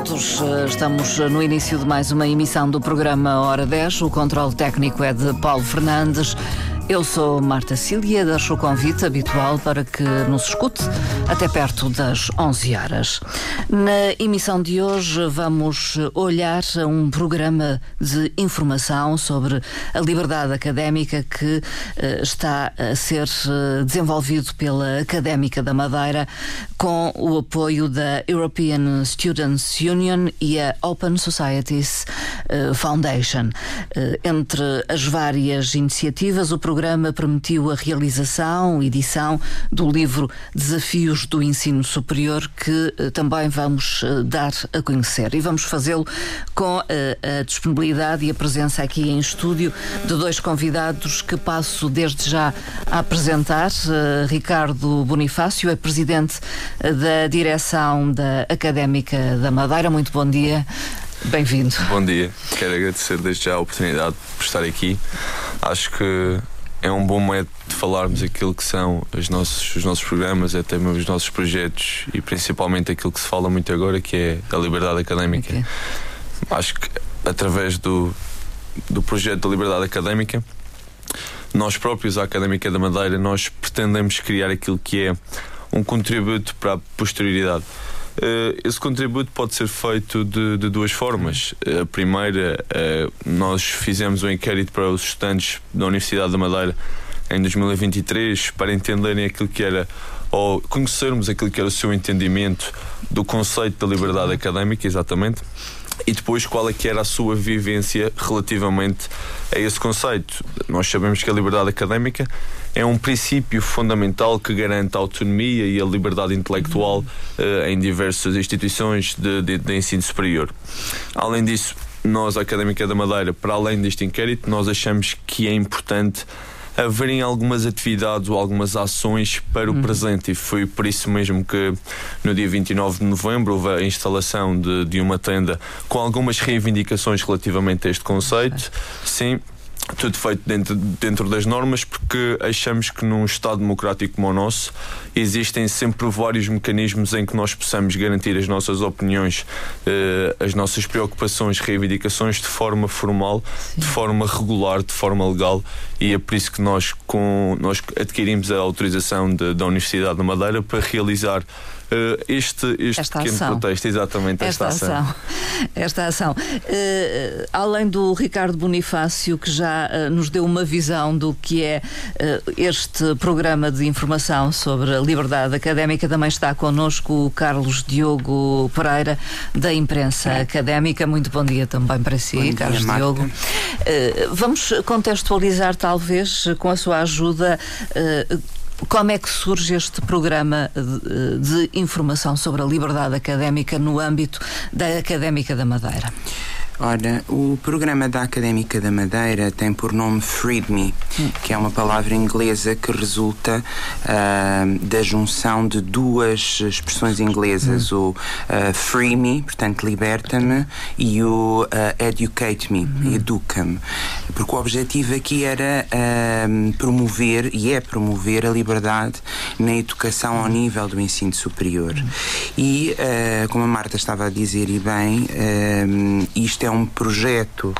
todos. Estamos no início de mais uma emissão do programa Hora 10. O controle técnico é de Paulo Fernandes. Eu sou Marta Cília, deixo o convite habitual para que nos escute até perto das 11 horas. Na emissão de hoje vamos olhar a um programa de informação sobre a liberdade académica que uh, está a ser uh, desenvolvido pela Académica da Madeira com o apoio da European Students Union e a Open Societies uh, Foundation. entre as várias iniciativas, o programa programa permitiu a realização, edição do livro Desafios do Ensino Superior, que uh, também vamos uh, dar a conhecer. E vamos fazê-lo com uh, a disponibilidade e a presença aqui em estúdio de dois convidados que passo desde já a apresentar. Ricardo Bonifácio é presidente da direção da Académica da Madeira. Muito bom dia. Bem-vindo. Bom dia. Quero agradecer desde já a oportunidade por estar aqui. Acho que é um bom método de falarmos aquilo que são os nossos, os nossos programas, até mesmo os nossos projetos e principalmente aquilo que se fala muito agora, que é a liberdade académica. Okay. Acho que através do, do projeto da liberdade académica, nós próprios, a Académica da Madeira, nós pretendemos criar aquilo que é um contributo para a posterioridade. Uh, esse contributo pode ser feito de, de duas formas. Uh, a primeira, uh, nós fizemos um inquérito para os estudantes da Universidade da Madeira em 2023 para entenderem aquilo que era ou conhecermos aquilo que era o seu entendimento do conceito da liberdade académica, exatamente, e depois qual é que era a sua vivência relativamente a esse conceito. Nós sabemos que a liberdade académica é um princípio fundamental que garante a autonomia e a liberdade intelectual uh, em diversas instituições de, de, de ensino superior. Além disso, nós, a Académica da Madeira, para além deste inquérito, nós achamos que é importante haverem algumas atividades ou algumas ações para o uhum. presente e foi por isso mesmo que no dia 29 de novembro houve a instalação de, de uma tenda com algumas reivindicações relativamente a este conceito. Sim, tudo feito dentro, dentro das normas, porque achamos que num Estado democrático como o nosso existem sempre vários mecanismos em que nós possamos garantir as nossas opiniões, eh, as nossas preocupações, reivindicações de forma formal, Sim. de forma regular, de forma legal, e é por isso que nós, com, nós adquirimos a autorização de, da Universidade da Madeira para realizar este, este esta pequeno ação. contexto, exatamente esta, esta ação. ação. Esta ação. Uh, além do Ricardo Bonifácio, que já uh, nos deu uma visão do que é este programa de informação sobre a liberdade académica, também está connosco o Carlos Diogo Pereira, da imprensa é. académica. Muito bom dia também para si, bom Carlos dia, Diogo. vamos contextualizar, talvez, com a sua ajuda como é que surge este programa de, de informação sobre a liberdade académica no âmbito da Académica da Madeira? Ora, o programa da Académica da Madeira tem por nome Freed Me, que é uma palavra inglesa que resulta uh, da junção de duas expressões inglesas, hum. o uh, Free Me, portanto liberta-me, e o uh, Educate Me, hum. educa-me. Porque o objetivo aqui era promover, e é promover, a liberdade na educação ao nível do ensino superior. Hum. E, como a Marta estava a dizer, e bem, isto é é um projeto,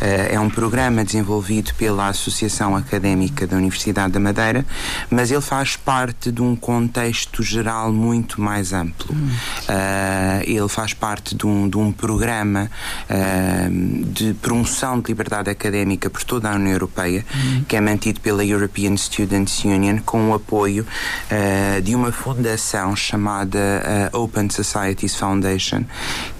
eh, é um programa desenvolvido pela Associação Académica da Universidade da Madeira, mas ele faz parte de um contexto geral muito mais amplo. Hum. Uh, ele faz parte de um, de um programa uh, de promoção de liberdade académica por toda a União Europeia, hum. que é mantido pela European Students Union, com o apoio de uma fundação chamada Open Societies Foundation,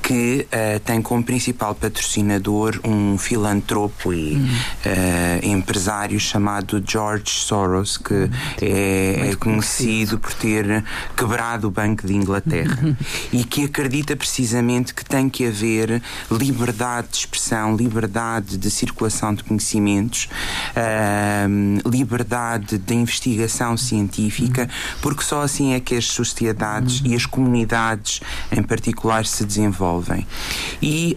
que tem como principal patrocinador um filantropo e uh, empresário chamado George Soros, que hum. é, é, conhecido por ter quebrado o Banco de Inglaterra uhum. e que acredita precisamente que tem que haver liberdade de expressão, liberdade de circulação de conhecimentos, uh, liberdade de investigação científica, uhum. porque só assim é que as sociedades uhum. e as comunidades em particular se desenvolvem. E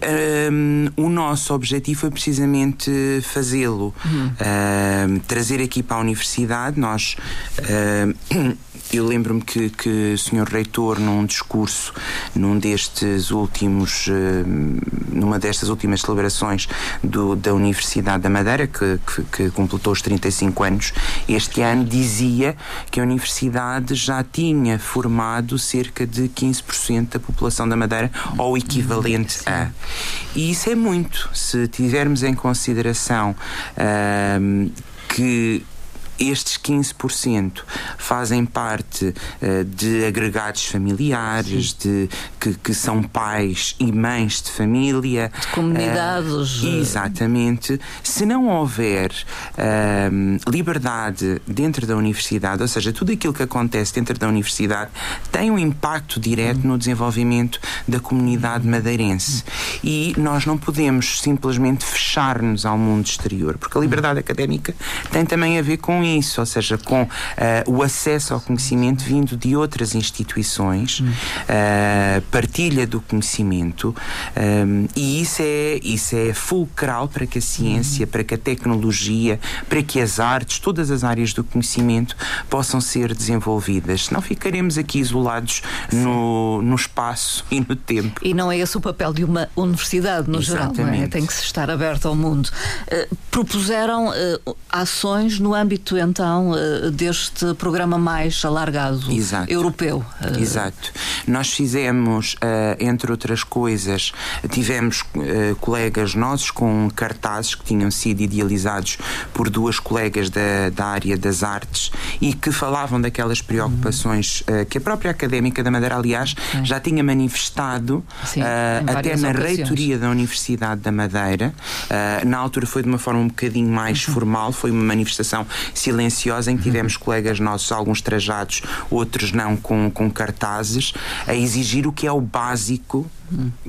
um, o nosso objetivo foi precisamente fazê-lo, uhum. uh, trazer aqui para a universidade. Nós uh, eu lembro-me que, que o Sr. Reitor, num discurso, num destes últimos, uh, numa destas últimas celebrações do, da Universidade da Madeira, que, que, que, completou os 35 anos este ano, dizia que a Universidade já tinha formado cerca de 15% da população da Madeira, ou equivalente a. E isso é muito. Se tivermos em consideração uh, que estes 15% fazem parte uh, de agregados familiares, de, que, que, são pais e mães de família. De comunidades. Uh, exatamente. Se não houver uh, liberdade dentro da universidade, ou seja, tudo aquilo que acontece dentro da universidade tem um impacto direto no desenvolvimento da comunidade madeirense. E nós não podemos simplesmente fechar-nos ao mundo exterior, porque a liberdade académica tem também a ver com isso, ou seja, com uh, o acesso ao conhecimento vindo de outras instituições, uh, partilha do conhecimento, um, e isso é, isso é fulcral para que a ciência, para que a tecnologia, para que as artes, todas as áreas do conhecimento possam ser desenvolvidas. Senão ficaremos aqui isolados no, no espaço e no tempo. E não é esse o papel de uma universidade, no Exatamente. geral, é? Tem que se estar aberto ao mundo. Uh, propuseram ações no âmbito então uh, deste programa mais alargado Exato. europeu. Uh... Exato. Nós fizemos, uh, entre outras coisas, tivemos colegas nossos com cartazes que tinham sido idealizados por duas colegas da, da área das artes e que falavam daquelas preocupações uhum. que a própria académica da Madeira, aliás, Sim. já tinha manifestado Sim, até na ocasiões. reitoria da Universidade da Madeira. na altura foi de uma forma um bocadinho mais uhum. formal, foi uma manifestação silenciosa em que tivemos colegas nossos, alguns trajados, outros não, com, com cartazes, a exigir o que é o básico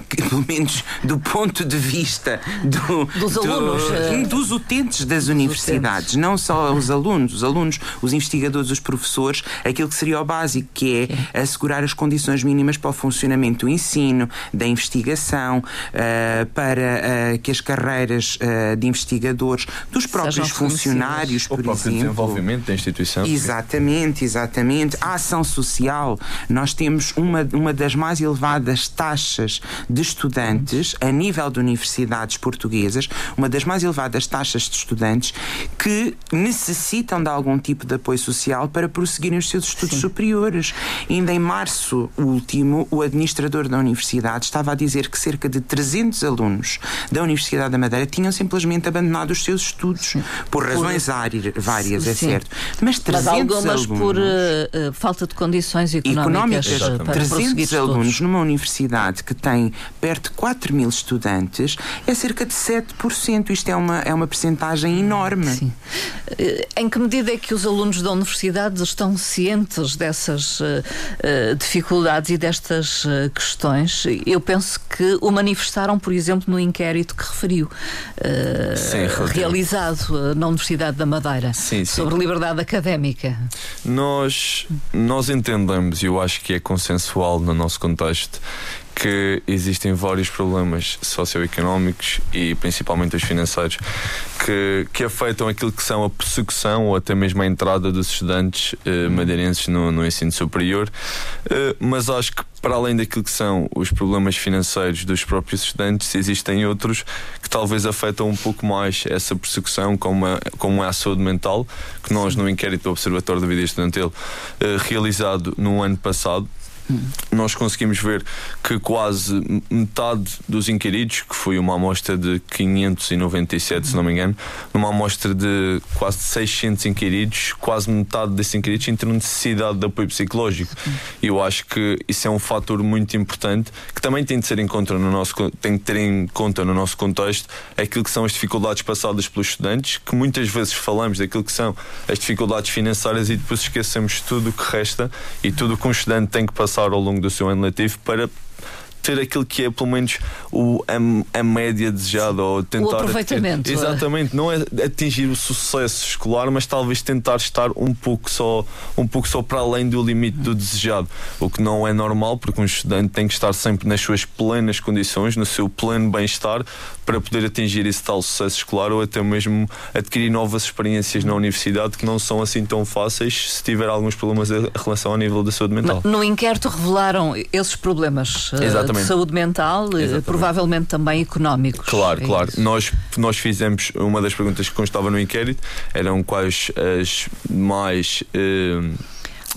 que, pelo menos do ponto de vista do, dos do, alunos, uh, dos utentes das universidades, utentes. não só os alunos, os alunos, os investigadores, os professores, aquilo que seria o básico, que é assegurar as condições mínimas para o funcionamento do ensino, da investigação, uh, para uh, que as carreiras de investigadores, dos próprios funcionários, por o próprio exemplo, desenvolvimento da instituição. Exatamente, exatamente. A ação social, nós temos uma, uma das mais elevadas taxas taxas de estudantes a nível de universidades portuguesas, uma das mais elevadas taxas de estudantes que necessitam de algum tipo de apoio social para prosseguirem os seus estudos Sim. superiores. Ainda em março último, o administrador da universidade estava a dizer que cerca de 300 alunos da Universidade da Madeira tinham simplesmente abandonado os seus estudos Sim. por razões por... várias, é certo. Mas 300 Mas algumas alunos, por uh, falta de condições económicas, económicas para 300 alunos numa universidade que tem perto de 4 mil estudantes, é cerca de 7%. Isto é uma, é uma percentagem enorme. Sim. Eh, em que medida é que os alunos da universidade estão cientes dessas uh, uh, dificuldades e destas uh, questões? Eu penso que o manifestaram, por exemplo, no inquérito que referiu, sim, realizado na Universidade da Madeira, sim, sim. sobre liberdade académica. Nós, nós entendemos, e eu acho que é consensual no nosso contexto, que existem vários problemas socioeconómicos e principalmente os financeiros que, que afetam aquilo que são a persecução ou até mesmo a entrada dos estudantes eh, madeirenses no, no, ensino superior. Eh, mas acho que para além daquilo que são os problemas financeiros dos próprios estudantes, existem outros que talvez afetam um pouco mais essa persecução, como a, como é a saúde mental, que nós no inquérito do Observatório da Vida Estudantil eh, realizado no ano passado nós conseguimos ver que quase metade dos inquiridos, que foi uma amostra de 597, se não me engano, numa amostra de quase 600 inquiridos, quase metade desses inquiridos tinham necessidade de apoio psicológico. Eu acho que isso é um fator muito importante que também tem de ser em conta no nosso tem de ter em conta no nosso contexto aquilo que são as dificuldades passadas pelos estudantes, que muitas vezes falamos daquilo que são as dificuldades financeiras e depois esquecemos tudo o que resta e tudo o que um estudante tem que passar passar ao longo do seu ano letivo para ter aquilo que é pelo menos o, a, a média desejada ou tentar. O aproveitamento. Ter, exatamente, não é atingir o sucesso escolar, mas talvez tentar estar um pouco só, um pouco só para além do limite do desejado, o que não é normal, porque um estudante tem que estar sempre nas suas plenas condições, no seu pleno bem-estar, para poder atingir esse tal sucesso escolar ou até mesmo adquirir novas experiências na universidade que não são assim tão fáceis se tiver alguns problemas em relação ao nível da saúde mental. No inquérito revelaram esses problemas eh, Exatamente. de saúde mental, eh, Exatamente. provavelmente também económicos. Claro, é claro. Nós, nós fizemos uma das perguntas que constava no inquérito eram quais as mais. Eh,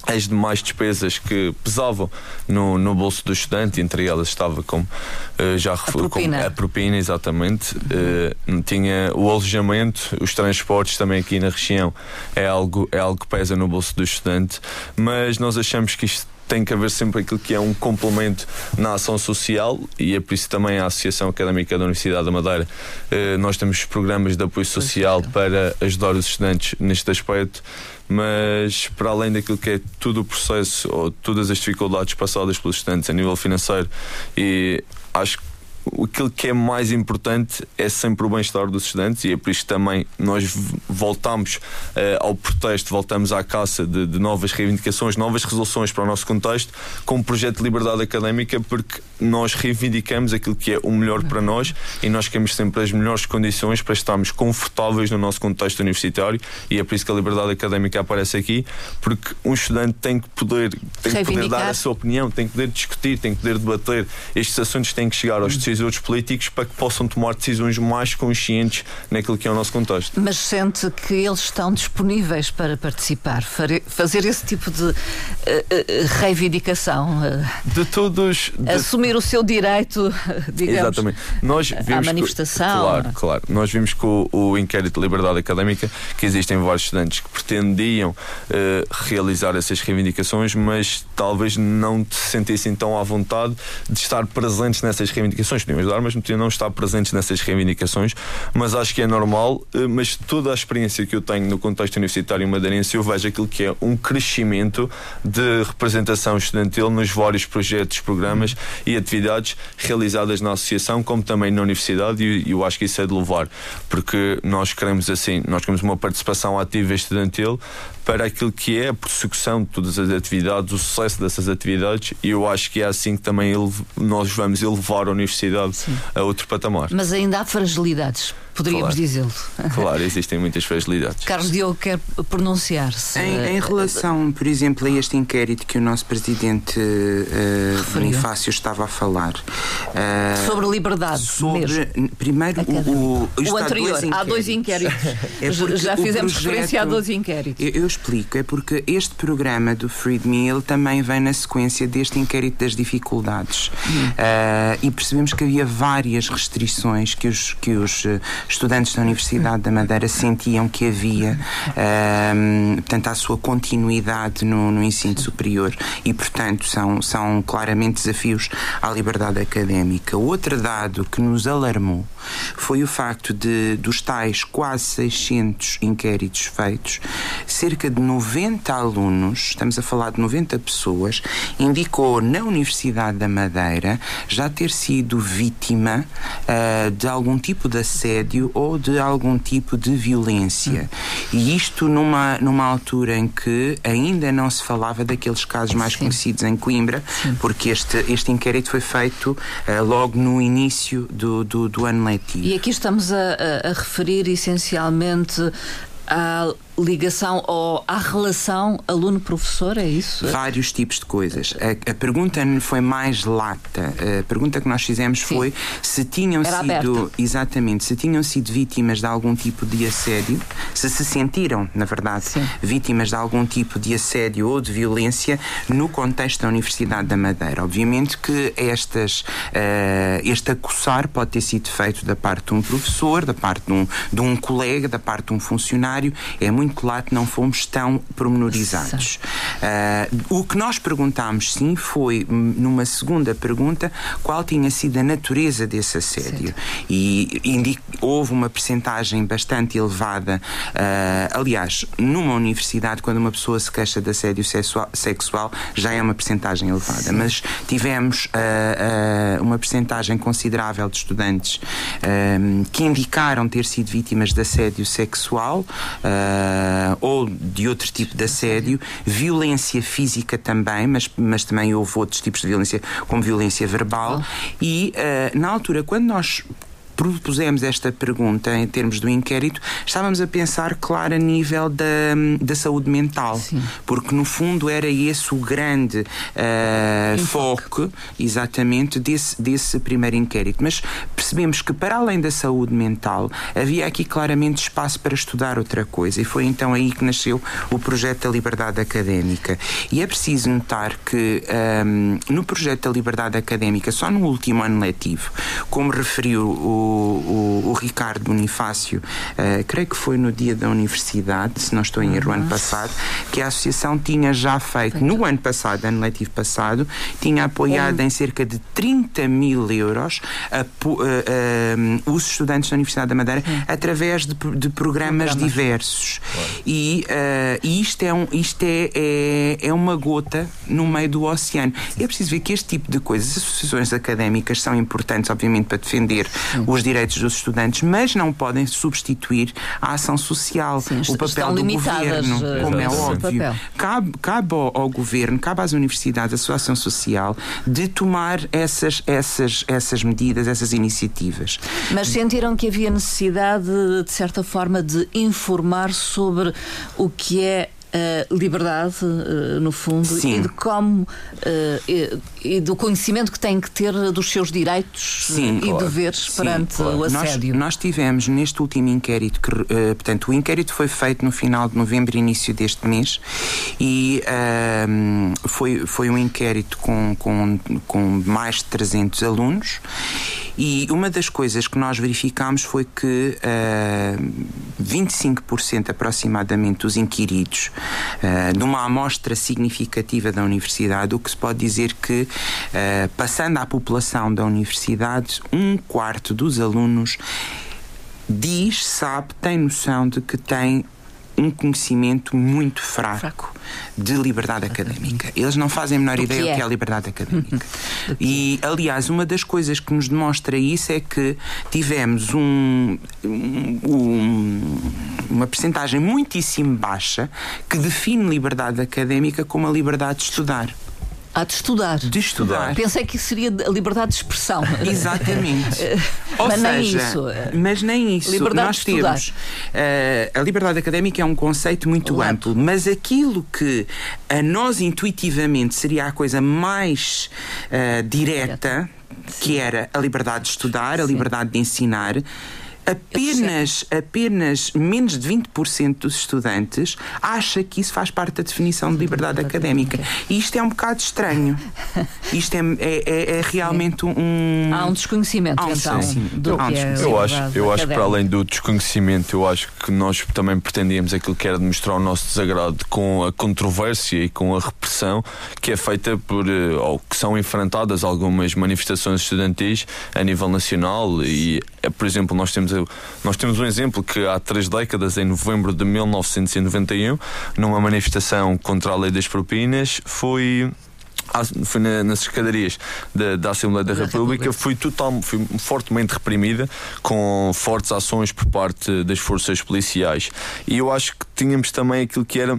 as demais despesas que pesavam no, no bolso do estudante, entre elas estava como uh, já referi, a propina. a propina, exatamente. Uh, tinha o alojamento, os transportes também aqui na região é algo, é algo que pesa no bolso do estudante, mas nós achamos que isto tem que haver sempre aquilo que é um complemento na ação social e é por isso também a Associação Académica da Universidade da Madeira eh, nós temos programas de apoio social para ajudar os estudantes neste aspecto mas para além daquilo que é todo o processo ou todas as dificuldades passadas pelos estudantes a nível financeiro e acho que aquilo que é mais importante é sempre o bem-estar dos estudantes e é por isso que também nós voltamos uh, ao protesto, voltamos à caça de, de, novas reivindicações, novas resoluções para o nosso contexto, com o projeto de liberdade académica, porque nós reivindicamos aquilo que é o melhor para nós e nós queremos sempre as melhores condições para estarmos confortáveis no nosso contexto universitário e é por isso que a liberdade académica aparece aqui, porque um estudante tem que poder, tem que poder dar a sua opinião, tem que poder discutir, tem que poder debater. Estes assuntos têm que chegar aos decisores outros políticos para que possam tomar decisões mais conscientes naquilo que é o nosso contexto. Mas sente que eles estão disponíveis para participar, fazer esse tipo de uh, uh, reivindicação? Uh, de todos. De... Assumir o seu direito, digamos. Exatamente. Nós vimos à manifestação. Que, claro, claro. Nós vimos com o, o inquérito de liberdade académica que existem vários estudantes que pretendiam realizar essas reivindicações, mas talvez não se sentissem tão à vontade de estar presentes nessas reivindicações mas não estar presentes nessas reivindicações. Mas acho que é normal. Eh, mas toda a experiência que eu tenho no contexto universitário madeirense, eu vejo aquilo que é um crescimento de representação estudantil nos vários projetos, programas e atividades realizadas na associação, como também na universidade, e eu acho que isso é de louvar, porque nós queremos assim, nós queremos uma participação ativa estudantil para aquilo que é a prossecução de todas as atividades, o sucesso dessas atividades, e eu acho que é assim que também nós vamos elevar a universidade Sim. a outro patamar. Mas ainda há fragilidades poderíamos claro. dizê-lo. Claro, existem muitas fragilidades. Carlos Diogo quer pronunciar-se. Em, em, relação, por exemplo, a este inquérito que o nosso presidente uh, Bonifácio estava a falar. Uh, sobre liberdade. Sobre, mesmo. primeiro, o, o, o anterior. Dois há dois inquéritos. é Já fizemos projeto, referência a dois inquéritos. Eu, eu, explico, é porque este programa do Freed Me ele também vem na sequência deste inquérito das dificuldades. Hum. Uh, e percebemos que havia várias restrições que os, que os estudantes da Universidade da Madeira sentiam que havia, um, portanto, a sua continuidade no, no, ensino superior e, portanto, são, são claramente desafios à liberdade académica. Outro dado que nos alarmou foi o facto de, dos tais quase 600 inquéritos feitos, cerca de 90 alunos, estamos a falar de 90 pessoas, indicou na Universidade da Madeira já ter sido vítima uh, de algum tipo de assédio ou de algum tipo de violência. Hum. E isto numa, numa altura em que ainda não se falava daqueles casos mais Sim. conhecidos em Coimbra, Sim. porque este, este inquérito foi feito uh, logo no início do, do, do, ano letivo. E aqui estamos a, a, a referir essencialmente à ligação ou à relação aluno-professor, é isso? Vários tipos de coisas. A, a, pergunta foi mais lata. A pergunta que nós fizemos Sim. foi se tinham Era sido aberta. exatamente, se tinham sido vítimas de algum tipo de assédio, se se sentiram, na verdade, Sim. vítimas de algum tipo de assédio ou de violência no contexto da Universidade da Madeira. Obviamente que estas, uh, este acossar pode ter sido feito da parte de um professor, da parte de um, de um colega, da parte de um funcionário. É muito muito não fomos tão pormenorizados. Uh, o que nós perguntámos, sim, foi hum, numa segunda pergunta qual tinha sido a natureza desse assédio. Certo. E houve uma percentagem bastante elevada. Uh, aliás, numa universidade, quando uma pessoa se queixa de assédio sexual, já é uma percentagem elevada. Sim. Mas tivemos uh, uma percentagem considerável de estudantes que indicaram ter sido vítimas de assédio sexual ou de outro tipo de assédio, violência física também, mas, mas também houve outros tipos de violência, como violência verbal. E uh, na altura, quando nós propusemos esta pergunta em termos do inquérito, estávamos a pensar, claro, a nível da, da saúde mental, Sim. porque no fundo era esse o grande uh, foco, exatamente, desse, desse primeiro inquérito. Mas percebemos que, para além da saúde mental, havia aqui claramente espaço para estudar outra coisa, e foi então aí que nasceu o projeto da liberdade académica. E é preciso notar que um, no projeto da liberdade académica, só no último ano letivo, como referiu o o, o, Ricardo Bonifácio, uh, creio que foi no dia da universidade, se não estou em erro, ano passado, que a associação tinha já feito, no ano passado, ano letivo passado, tinha apoiado em cerca de 30 mil euros a, uh, uh, os estudantes da Universidade da Madeira através de, de programas, programas, diversos. Claro. E, e, isto, é, um, isto é, é, é uma gota no meio do oceano. É preciso ver que este tipo de coisas, as associações académicas são importantes, obviamente, para defender o os direitos dos estudantes, mas não podem substituir a ação social, Sim, o papel do governo, eh, como é óbvio. Cabe, cabe ao, ao, governo, cabe às universidades, à sua ação social, de tomar essas, essas, essas medidas, essas iniciativas. Mas sentiram que havia necessidade, de certa forma, de informar sobre o que é uh, liberdade, uh, no fundo, Sim. e de como uh, e, e, do conhecimento que tem que ter dos seus direitos Sim, e claro. deveres Sim, perante claro. o assédio. Nós, nós, tivemos neste último inquérito, que, portanto, o inquérito foi feito no final de novembro, início deste mês, e ehm, foi, foi um inquérito com, com, com mais de 300 alunos. E uma das coisas que nós verificámos foi que uh, 25% aproximadamente dos inquiridos uh, numa amostra significativa da universidade, o que se pode dizer que, uh, passando à população da universidade, um quarto dos alunos diz, sabe, tem noção de que tem um conhecimento muito fraco, fraco. de liberdade académica. Eles não fazem a menor ideia do que é a liberdade académica. e, aliás, uma das coisas que nos demonstra isso é que tivemos um, um, uma percentagem muitíssimo baixa que define liberdade académica como a liberdade de estudar. Há de estudar. De estudar. Pensei que isso seria a liberdade de expressão. Exatamente. Ou mas seja, nem isso. Mas nem isso. Liberdade Nós de estudar. temos. Uh, a liberdade académica é um conceito muito amplo, mas aquilo que a nós intuitivamente seria a coisa mais uh, direta, que era a liberdade de estudar, a liberdade de ensinar apenas, apenas menos de 20% dos estudantes acha que isso faz parte da definição de liberdade académica. E isto é um bocado estranho. Isto é, é, é, é realmente um. Há um desconhecimento, Há um então. Do eu, que é eu acho, eu acho que para além do desconhecimento, eu acho que nós também pretendíamos aquilo que era demonstrar o nosso desagrado com a controvérsia e com a repressão que é feita por. Eh, ou que são enfrentadas algumas manifestações estudantis a nível nacional e, eh, por exemplo, nós temos nós temos um exemplo que há três décadas, em novembro de 1991, numa manifestação contra a lei das propinas, foi foi na, nas escadarias da, da Assembleia da, da República, República, foi, total, foi fortemente reprimida, com fortes ações por parte das forças policiais. E eu acho que tínhamos também aquilo que era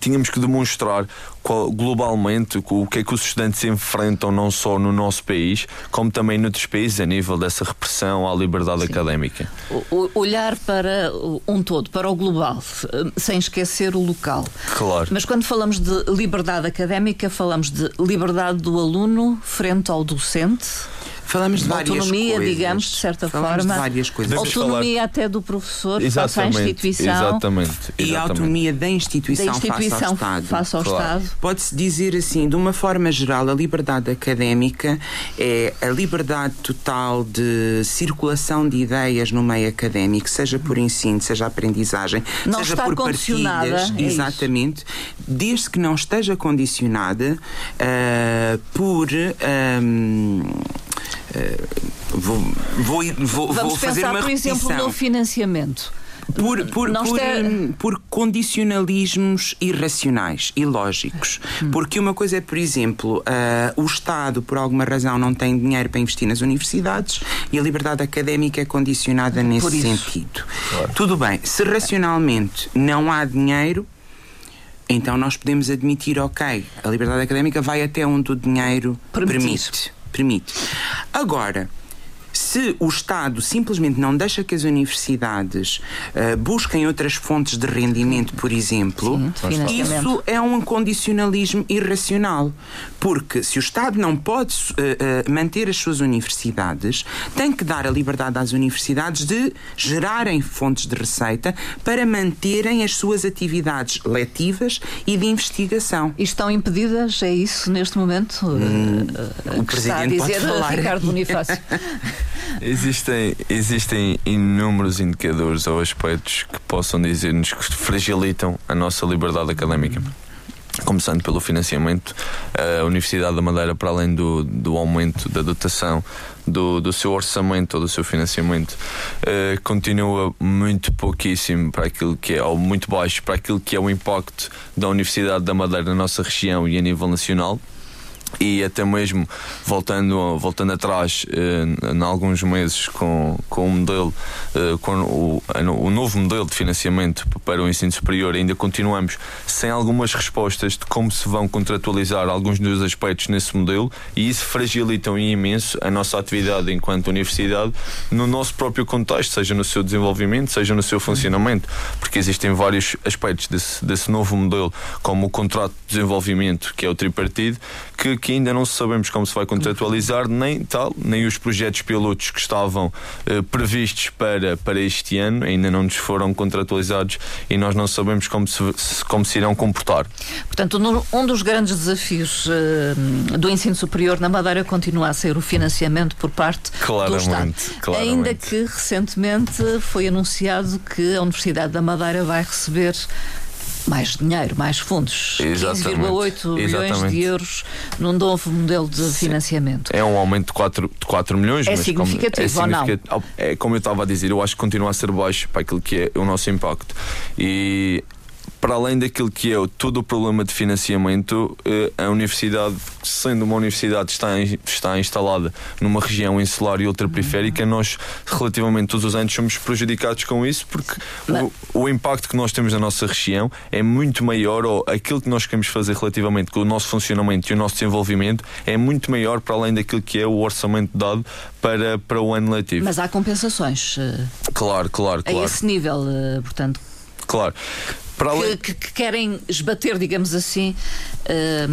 tínhamos que demonstrar qual, globalmente o que é que os estudantes enfrentam não só no nosso país, como também noutros países a nível dessa repressão à liberdade Sim. académica. O, olhar para um todo, para o global, sem esquecer o local. Claro. Mas quando falamos de liberdade académica, falamos de liberdade do aluno frente ao docente Falamos de várias autonomia, coisas. digamos, de certa Falamos forma. De várias coisas. Autonomia até do professor face à Exatamente, instituição. exatamente. E a exatamente. autonomia da instituição, Da instituição face ao Estado. face ao Claro. Estado. Pode-se dizer assim, de uma forma geral, a liberdade académica é a liberdade total de circulação de ideias no meio académico, seja por ensino, seja aprendizagem, Não seja por partilhas, é isso. exatamente, desde que não esteja condicionada ah, por ahm, ah, vou, vou, ir- vou, Vamos vou fazer pensar, uma por exemplo, repetição. no financiamento. Por, por, por, está- por condicionalismos irracionais, ilógicos. Hum. Porque uma coisa é, por exemplo, ah, o Estado, por alguma razão, não tem dinheiro para investir nas universidades e a liberdade académica é condicionada nesse sentido. Tudo bem, se racionalmente não há dinheiro. Então nós podemos admitir, ok, a liberdade académica vai até onde o dinheiro Permitir. permite. permite. Agora, se o Estado simplesmente não deixa que as universidades ah, busquem outras fontes de rendimento, por exemplo, Sim, isso é um condicionalismo irracional. Porque se o Estado não pode ah, ah, manter as suas universidades, tem que dar a liberdade às universidades de gerarem fontes de receita para manterem as suas atividades letivas e de investigação. E estão impedidas, é isso, neste momento? eh, o que está a Presidente pode dizer falar. Ricardo Bonifácio. Existem, existem inúmeros indicadores ou aspectos que possam dizer-nos que fragilitam a nossa liberdade académica. Começando pelo financiamento, a Universidade da Madeira, para além do, do aumento da dotação do, do seu orçamento ou do seu financiamento, eh, continua muito pouquíssimo para aquilo que é, ou muito baixo para aquilo que é o impacto da Universidade da Madeira na nossa região e a nível nacional e até mesmo voltando, voltando atrás eh, em alguns meses com, com o modelo eh, com o, o novo modelo de financiamento para o ensino superior ainda continuamos sem algumas respostas de como se vão contratualizar alguns dos aspectos nesse modelo. E isso fragilita imenso a nossa atividade enquanto universidade no nosso próprio contexto, seja no seu desenvolvimento, seja no seu funcionamento, porque existem vários aspectos desse, desse novo modelo, como o contrato de desenvolvimento, que é o tripartido, que, que ainda não sabemos como se vai contratualizar, nem tal, nem os projetos pilotos que estavam eh, previstos para, para este ano ainda não nos foram contratualizados e nós não sabemos como se, como se irão comportar. Portanto, no- um dos grandes desafios eh, do ensino superior na Madeira continua a ser o financiamento por parte do Claramente, Estado. claramente. Ainda que recentemente foi anunciado que a Universidade da Madeira vai receber mais dinheiro, mais fundos. Exatamente, 15,8 milhões de euros num novo modelo de financiamento. É um aumento de 4, de 4 milhões. É mas como- significativo ou não? significativo. É como eu estava a dizer, eu acho que continua a ser baixo para aquilo que é o nosso impacto. E para além daquilo que é todo o problema de financiamento, eh, a universidade, sendo uma universidade que está, está instalada numa região insular e ultraperiférica, nós relativamente todos os anos somos prejudicados com isso porque o, o impacto que nós temos na nossa região é muito maior ou aquilo que nós queremos fazer relativamente com o nosso funcionamento e o nosso desenvolvimento é muito maior para além daquilo que é o orçamento dado para, para o ano letivo. Mas há compensações eh, Claro, claro, a claro. esse nível, eh, portanto, claro. Além, que, que- que querem esbater, digamos assim, eh,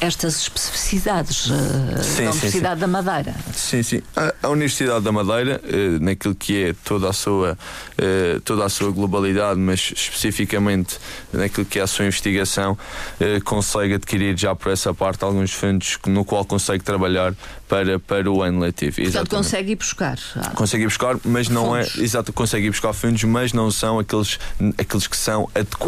estas especificidades eh, Sim, sim, da Universidade da Madeira. Sim, sim. A, a Universidade da Madeira, eh, naquilo que é toda a sua eh, toda a sua globalidade, mas especificamente naquilo que é a sua investigação, consegue adquirir já por essa parte alguns fundos no qual consegue trabalhar para, para o ano letivo. Portanto, Exatamente. consegue ir buscar. Ah, Consegue ir buscar, mas não Fundos. é. Exato, consegue ir buscar fundos, mas não são aqueles, aqueles que são adequados,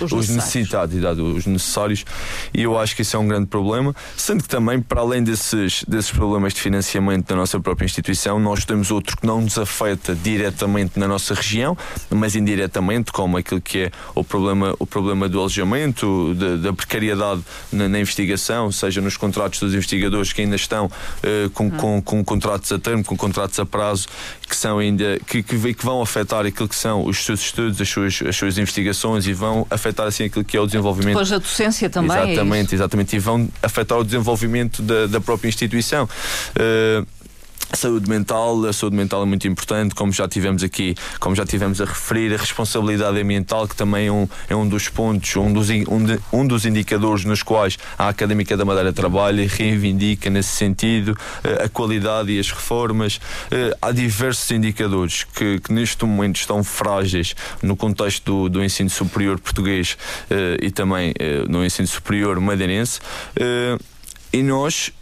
Os os, necessitados, os necessários. E eu acho que isso é um grande problema. Sendo que também, para além desses, desses problemas de financiamento da nossa própria instituição, nós temos outro que não nos afeta diretamente na nossa região, mas indiretamente, como aquilo que é o problema, o problema do alojamento, da, da precariedade na, na investigação, seja nos contratos dos investigadores que ainda estão eh, com, com, com contratos a termo, com contratos a prazo, que são ainda que, que, que vão afetar aquilo que são os seus estudos, as suas, as suas investigações e vão afetar assim aquilo que é o desenvolvimento. Depois a docência também. é Exatamente, exatamente. E vão afetar o desenvolvimento da, da própria instituição. Eh, saúde mental, a saúde mental é muito importante, como já tivemos aqui, como já tivemos a referir, a responsabilidade ambiental, que também é um, é um dos pontos, um dos, um, de, um dos indicadores nos quais a Académica da Madeira trabalha e reivindica nesse sentido eh, a qualidade e as reformas. Eh, há diversos indicadores que, que neste momento estão frágeis no contexto do, do ensino superior português eh, e também no ensino superior madeirense. E nós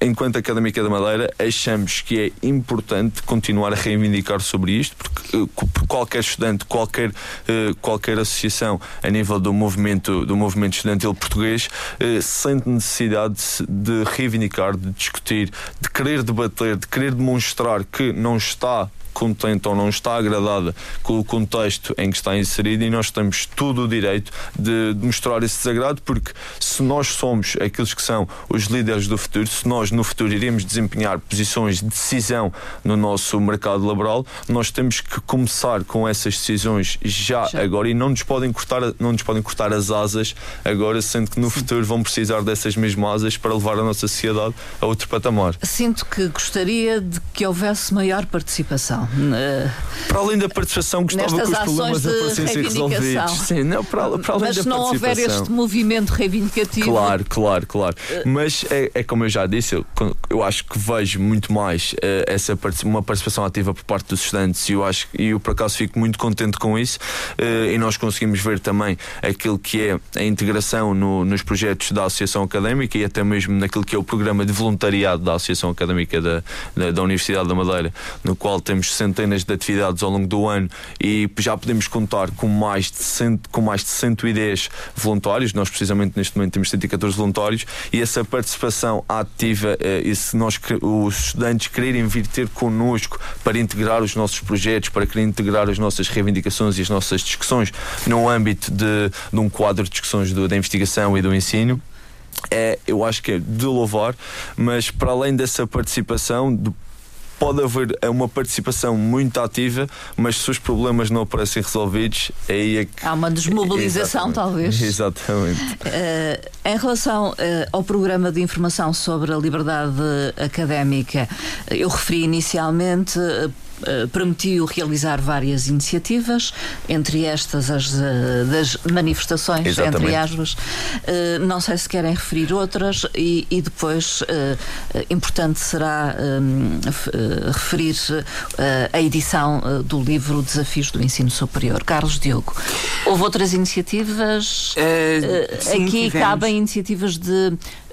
enquanto Académica da Madeira, achamos que é importante continuar a reivindicar sobre isto, porque uh, qualquer estudante, qualquer, uh, qualquer associação a nível do movimento, do movimento estudantil português uh, sente necessidade de reivindicar, de discutir, de querer debater, de querer demonstrar que não está contente ou não está agradada com o contexto em que está inserido e nós temos todo o direito de, de mostrar esse desagrado, porque se nós somos aqueles que são os líderes do futuro, se nós no futuro iremos desempenhar posições de decisão no nosso mercado laboral, nós temos que começar com essas decisões já, já. agora e não nos podem cortar, não nos podem cortar as asas agora, sendo que no Sim. futuro vão precisar dessas mesmas asas para levar a nossa sociedade a outro patamar. Sinto que gostaria de que houvesse maior participação. Para além da participação, gostava que os problemas aparecessem resolvidos. Sim, não, para, para além Mas da se não houver este movimento reivindicativo. Claro, claro, claro. Mas é, é como eu já disse, eu, eu acho que vejo muito mais uh, essa uma participação ativa por parte dos estudantes e eu acho e eu por acaso fico muito contente com isso. Uh, e nós conseguimos ver também aquilo que é a integração no, nos projetos da Associação Académica e até mesmo naquilo que é o programa de voluntariado da Associação Académica da, da, da Universidade da Madeira, no qual temos centenas de atividades ao longo do ano e já podemos contar com mais de, cento, com mais de 110 voluntários. Nós, precisamente, neste momento temos 114 voluntários e essa participação ativa, eh, e se nós, os estudantes quererem vir ter connosco para integrar os nossos projetos, para querer integrar as nossas reivindicações e as nossas discussões no âmbito de, de um quadro de discussões do, da investigação e do ensino, é, eu acho que é de louvar, mas para além dessa participação, de, pode haver uma participação muito ativa, mas se os problemas não aparecem resolvidos, aí é que. Há uma desmobilização, Exatamente. talvez. Exatamente. Uh, em relação uh, ao programa de informação sobre a liberdade académica, eu referi inicialmente. Uh, eh, permitiu realizar várias iniciativas, entre estas as uh, das manifestações, Exatamente. entre aspas. Uh, não sei se querem referir outras e, e depois importante será referir a edição do livro Desafios do Ensino Superior. Carlos Diogo, houve outras iniciativas? Sim, Aqui tivemos. cabem iniciativas de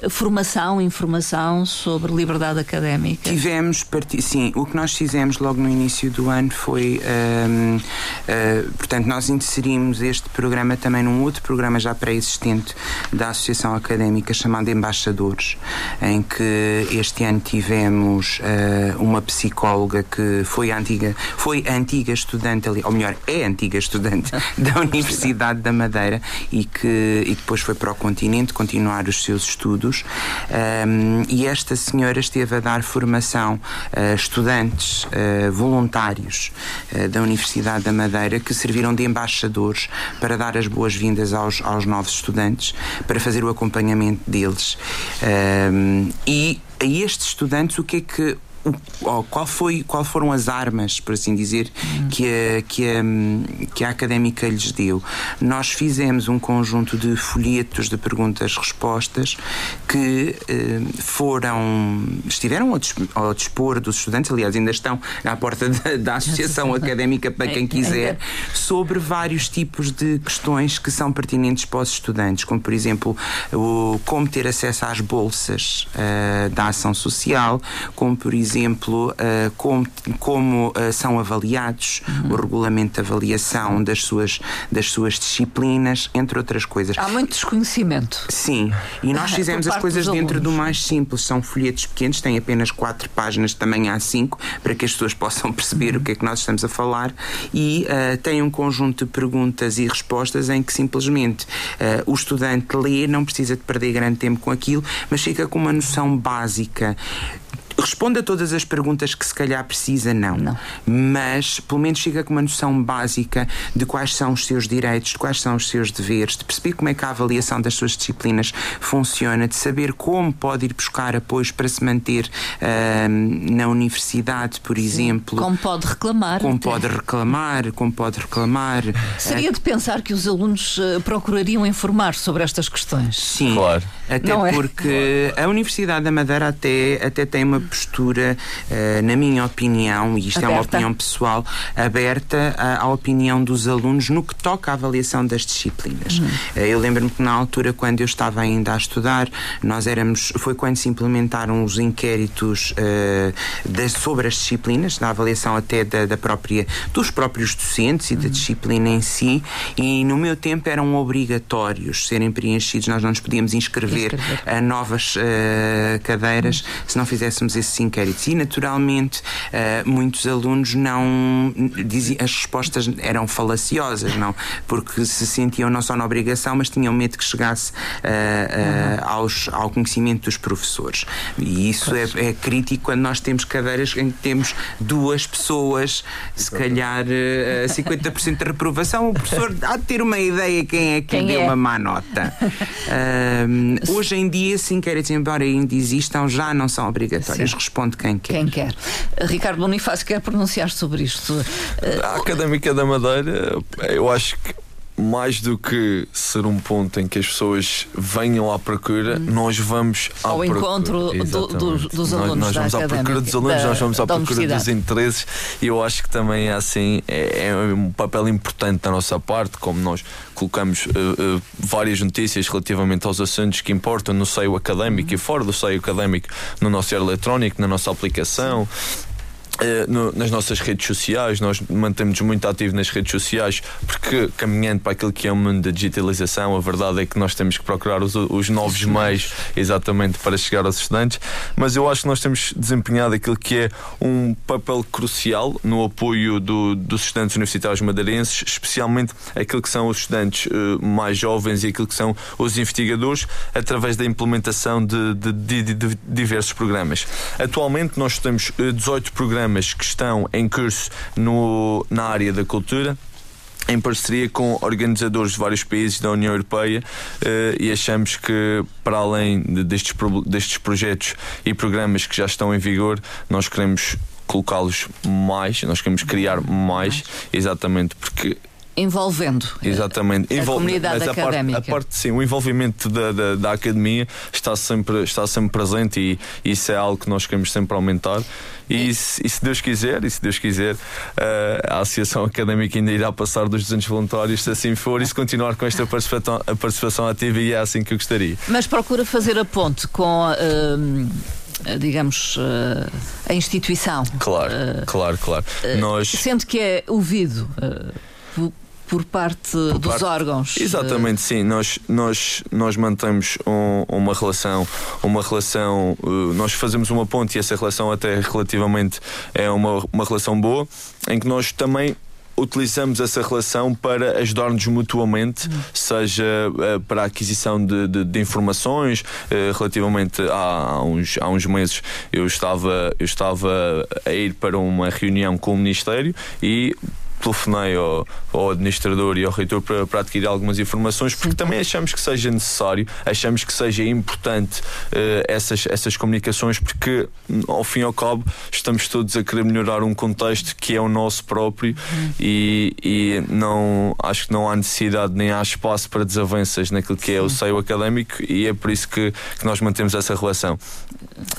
formação, informação sobre liberdade académica? Tivemos, sim, o que nós fizemos logo no início do ano foi, um, uh, hum, portanto, nós inserimos este programa também num outro programa já pré-existente da Associação Académica chamado Embaixadores, em que este ano tivemos uh, uma psicóloga que foi antiga, foi antiga estudante ali, ou melhor, é antiga estudante da Universidade da Madeira e que e depois foi para o continente continuar os seus estudos estudos um, e esta senhora esteve a dar formação a estudantes uh, voluntários uh, da Universidade da Madeira que serviram de embaixadores para dar as boas-vindas aos, aos novos estudantes, para fazer o acompanhamento deles. Um, e a estes estudantes, o que é que qual, foi, qual foram as armas, por assim dizer, que a, que, a, que a académica lhes deu. Nós fizemos um conjunto de folhetos de perguntas-respostas que eh, foram, estiveram ao, dispor dos estudantes, aliás, ainda estão à porta da, da Associação Académica para quem quiser, sobre vários tipos de questões que são pertinentes para os estudantes, como, por exemplo, o, como ter acesso às bolsas uh, da ação social, como, por exemplo, exemplo, uh, como, como uh, são avaliados, uhum. o regulamento de avaliação das suas, das suas disciplinas, entre outras coisas. Há muito desconhecimento. Sim, e nós fizemos as coisas dentro do mais simples. São folhetos pequenos, têm apenas quatro páginas de tamanho A5, para que as pessoas possam perceber uhum. o que é que nós estamos a falar, e uh, tem um conjunto de perguntas e respostas em que simplesmente o estudante lê, não precisa de perder grande tempo com aquilo, mas fica com uma noção básica responde a todas as perguntas que se calhar precisa, não. Não. Mas pelo menos chega com uma noção básica de quais são os seus direitos, de quais são os seus deveres, de perceber como é que a avaliação das suas disciplinas funciona, de saber como pode ir buscar apoios para se manter ah, na universidade, por exemplo. Como pode reclamar. Como até. pode reclamar, como pode reclamar. Seria de pensar que os alunos eh, procurariam informar sobre estas questões. Sim, Claro. até Não é? porque a Universidade da Madeira até, até tem uma postura, eh, na minha opinião, e isto é uma Aberta. opinião pessoal, aberta à, à opinião dos alunos no que toca à avaliação das disciplinas. Uhum. Eh, eu lembro-me que na altura, quando eu estava ainda a estudar, nós éramos, foi quando se implementaram os inquéritos eh, das- sobre as disciplinas, da avaliação até da, da própria, dos próprios docentes e Uhum. da disciplina em si, e no meu tempo eram obrigatórios serem preenchidos, nós não nos podíamos inscrever, Inscrever. a novas eh, cadeiras se não fizéssemos esses inquéritos. E naturalmente eh, muitos alunos não diziam, as respostas eram falaciosas, não, porque se sentiam não só na obrigação, mas tinham medo que chegasse eh, eh, aos, ao conhecimento dos professores. E isso é, é crítico quando nós temos cadeiras em que temos duas pessoas, se calhar eh, 50% de reprovação, o professor há de ter uma ideia quem é que Quem lhe deu é? uma má nota. Hoje em dia, esses inquéritos, embora ainda existam, já não são obrigatórios. Responde quem quer. Quem quer? Ricardo Bonifácio quer pronunciar sobre isto. A Académica da Madeira, eu acho que mais do que ser um ponto em que as pessoas venham à procura, nós vamos à Hum. Ao procura. encontro do- dos- Nós- alunos Nós, da vamos à procura dos alunos, da- nós vamos à procura dos interesses e eu acho que também é assim, é, é um papel importante da nossa parte, como nós colocamos eh, eh, várias notícias relativamente aos assuntos que importam no seio académico e fora do seio académico, no nosso eletrónico, na nossa aplicação. Eh, no- nas nossas redes sociais, nós mantemos muito ativo nas redes sociais, porque caminhando para aquilo que é o mundo da digitalização, a verdade é que nós temos que procurar os, os novos meios exatamente para chegar aos estudantes. Mas eu acho que nós temos desempenhado aquilo que é um papel crucial no apoio do- dos estudantes universitários madeirenses, especialmente aquilo que são os estudantes eh, mais jovens e aquilo que são os investigadores, através da implementação de, de- de- de diversos programas. Atualmente nós temos eh, 18 programas que estão em curso no- na área da cultura em parceria com organizadores de vários países da União Europeia eh, e achamos que, para além de- destes, destes projetos e programas que já estão em vigor, nós queremos colocá-los mais, nós queremos criar mais, exatamente porque envolvendo. Exatamente. A Envol- comunidade mas a académica. Parte, a parte, sim, o envolvimento da, da, da academia está sempre, está sempre presente e isso é algo que nós queremos sempre aumentar. E, se, e se Deus quiser, e se Deus quiser, eh, a Associação Académica ainda irá passar dos 200 voluntários, se assim for, e se continuar com esta participação, a participação ativa, e é assim que eu gostaria. Mas procura fazer a ponte com, hum, digamos, eh, a instituição. Claro, Eh, claro, claro. Nós. Sendo que é ouvido eh, por, por parte dos parte- órgãos. eh, Exatamente, sim. Nós, nós, nós mantemos um- uma relação, uma relação, uh, nós fazemos uma ponte e essa relação até relativamente é uma, uma relação boa, em que nós também utilizamos essa relação para ajudar-nos mutuamente, seja eh, para a aquisição de, de- de informações. eh, relativamente há, há uns, há uns meses eu estava, eu estava a ir para uma reunião com o Ministério e telefonei ao, ao administrador e ao reitor para, para adquirir algumas informações, porque também achamos que seja necessário, achamos que seja importante eh, essas, essas comunicações, porque ao fim e ao cabo estamos todos a querer melhorar um contexto que é o nosso próprio e, e não acho que não há necessidade nem há espaço para desavenças naquilo que é o seio académico e é por isso que, que nós mantemos essa relação.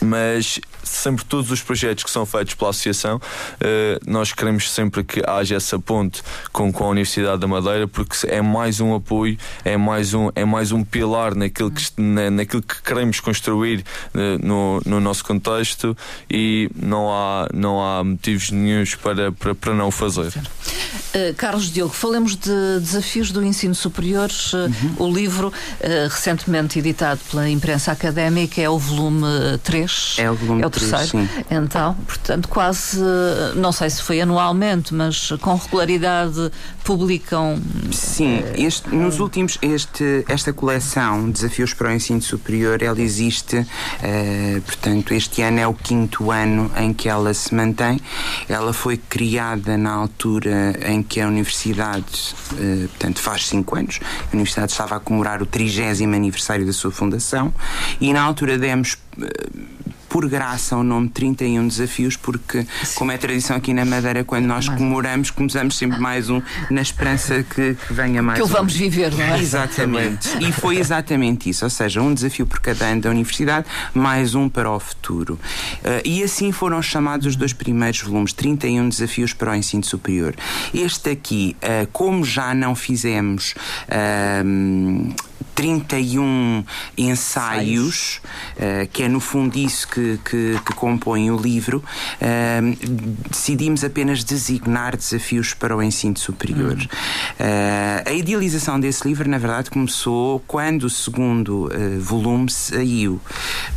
Mas sempre todos os projetos que são feitos pela Associação, eh, nós queremos sempre que haja essa ponte com, com a Universidade da Madeira, porque é mais um apoio, é mais um, é mais um pilar naquilo que, na, naquilo que queremos construir eh, no, no nosso contexto e não há, não há motivos nenhums para, para, para não o fazer. Uh, Carlos Diogo, falemos de desafios do ensino superior. Uh, Uhum. O livro, uh, recentemente editado pela imprensa académica, é o volume 3. É o volume É o três, terceiro. sim. Então, portanto, quase, uh, não sei se foi anualmente, mas com regularidade publicam? Sim, este, nos últimos, este, esta coleção Desafios para o Ensino Superior, ela existe, uh, portanto, este ano é o quinto ano em que ela se mantém. Ela foi criada na altura em que a Universidade, uh, portanto, faz cinco anos, a Universidade estava a comemorar o trigésimo aniversário da sua fundação e na altura demos. Uh, por graça o nome 31 Desafios, porque, como é tradição aqui na Madeira, quando nós comemoramos, começamos sempre mais um, na esperança que, que venha mais que um. Que vamos viver, não é? Exatamente. e foi exatamente isso, ou seja, um desafio por cada ano da universidade, mais um para o futuro. Uh, e assim foram chamados os dois primeiros volumes, 31 Desafios para o Ensino Superior. Este aqui, uh, como já não fizemos. Uh, 31 ensaios, uh, que é no fundo isso que, que, que compõe o livro, uh, decidimos apenas designar desafios para o ensino superior. Uhum. Uh, a idealização desse livro, na verdade, começou quando o segundo volume saiu,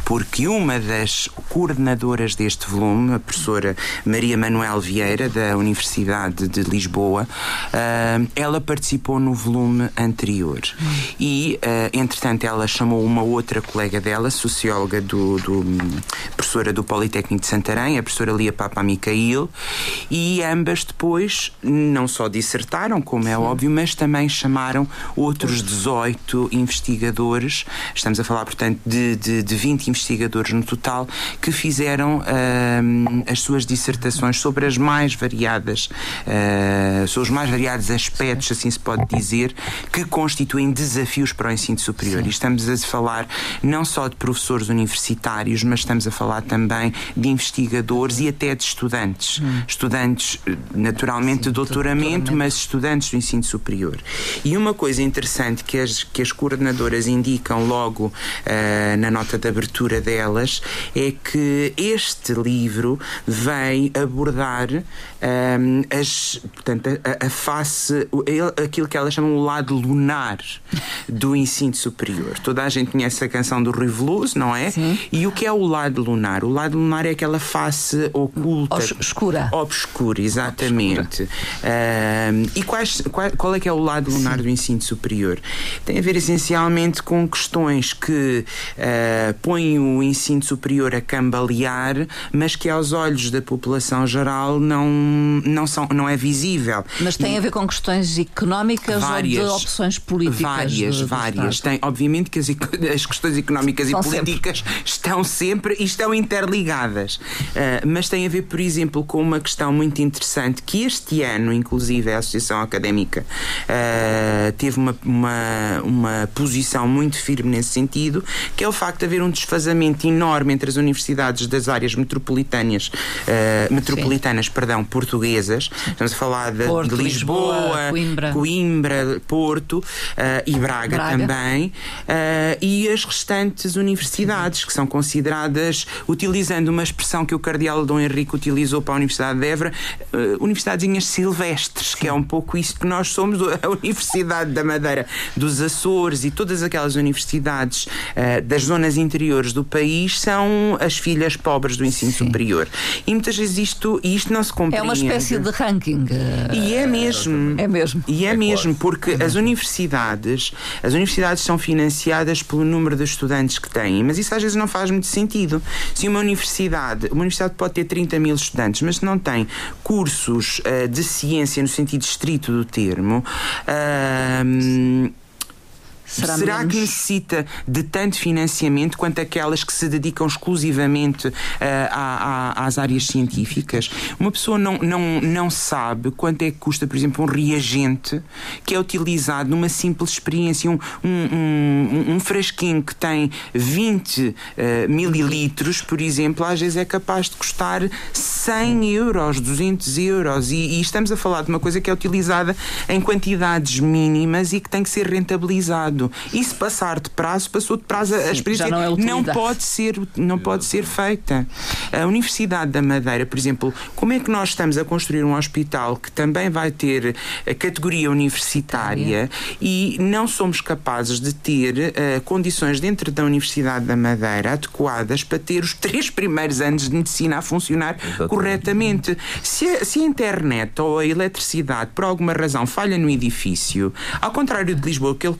porque uma das coordenadoras deste volume, a professora Maria Manuel Vieira, da Universidade de Lisboa, ela participou no volume anterior. Uhum. E entretanto, ela chamou uma outra colega dela, socióloga do, do professora do Politécnico de Santarém, a professora Lia Papa Micail, e ambas depois não só dissertaram, como é Sim. óbvio, mas também chamaram outros 18 investigadores. Estamos a falar, portanto, de, de, de 20 investigadores no total que fizeram uh, as suas dissertações sobre as mais variadas, uh, sobre os mais variados aspectos, assim se pode dizer, que constituem desafios para o ensino superior. Sim. E estamos a falar não só de professores universitários, mas estamos a falar também de investigadores e até de estudantes. Hum. Estudantes, eh, naturalmente, Sim, de doutoramento, doutoramento, mas estudantes do ensino superior. E uma coisa interessante que as, que as coordenadoras indicam logo uh, na nota de abertura delas é que este livro vem abordar um, ehm, as, portanto, a, a face, aquilo que elas chamam o lado lunar do ensino superior. Toda a gente conhece a canção do Rui Veloso, não é? Sim. E o que é o lado lunar? O lado lunar é aquela face oculta. Obscura. Obscura, exatamente. Obscura. e quais, qual, qual, é que é o lado lunar Sim. do ensino superior? Tem a ver essencialmente com questões que uh, põem o ensino superior a cambalear, mas que aos olhos da população geral não, não, são, não é visível. Mas tem a ver com questões económicas várias, ou de opções políticas? Várias, do, do várias. Tem, obviamente que as, as questões económicas e políticas sempre. estão sempre e estão interligadas. Uh, mas tem a ver, por exemplo, com uma questão muito interessante que este ano, inclusive, a Associação Académica uh, teve uma, uma, uma posição muito firme nesse sentido, que é o facto de haver um desfazamento enorme entre as universidades das áreas metropolitanas, uh, metropolitanas perdão, portuguesas. Estamos a falar de, Porto, de Lisboa, Lisboa, Coimbra. Coimbra, Porto e Braga, Braga. Também, e as restantes universidades, que são consideradas, utilizando uma expressão que o cardeal Dom Henrique utilizou para a Universidade de Évora, uh, universidadezinhas silvestres, Sim. que é um pouco isso que nós somos, a Universidade da Madeira dos Açores e todas aquelas universidades uh, das zonas interiores do país são as filhas pobres do ensino Sim. superior. E muitas vezes isto, isto não se compreende. É uma espécie de ranking. E é mesmo. É mesmo. E é, é mesmo, porque é as universidades, as universidades são financiadas pelo número de estudantes que têm, mas isso às vezes não faz muito sentido. Se uma universidade, uma universidade pode ter 30 mil estudantes, mas não tem cursos uh, de ciência no sentido estrito do termo, uh, Será, Será que necessita de tanto financiamento quanto aquelas que se dedicam exclusivamente uh, às áreas científicas? Uma pessoa não, não, não sabe quanto é que custa, por exemplo, um reagente que é utilizado numa simples experiência. Um, um, um, um frasquinho que tem 20 uh, mililitros, por exemplo, às vezes é capaz de custar 100 euros, 200 euros. E, e estamos a falar de uma coisa que é utilizada em quantidades mínimas e que tem que ser rentabilizado. Passado. E se passar de prazo, passou de prazo. Sim, a experiência não, é não, pode ser, não pode ser feita. A Universidade da Madeira, por exemplo, como é que nós estamos a construir um hospital que também vai ter a categoria universitária e não somos capazes de ter uh, condições dentro da Universidade da Madeira adequadas para ter os três primeiros anos de medicina a funcionar Exatamente. corretamente. Se a, se a internet ou a eletricidade, por alguma razão, falha no edifício, ao contrário de Lisboa, que ele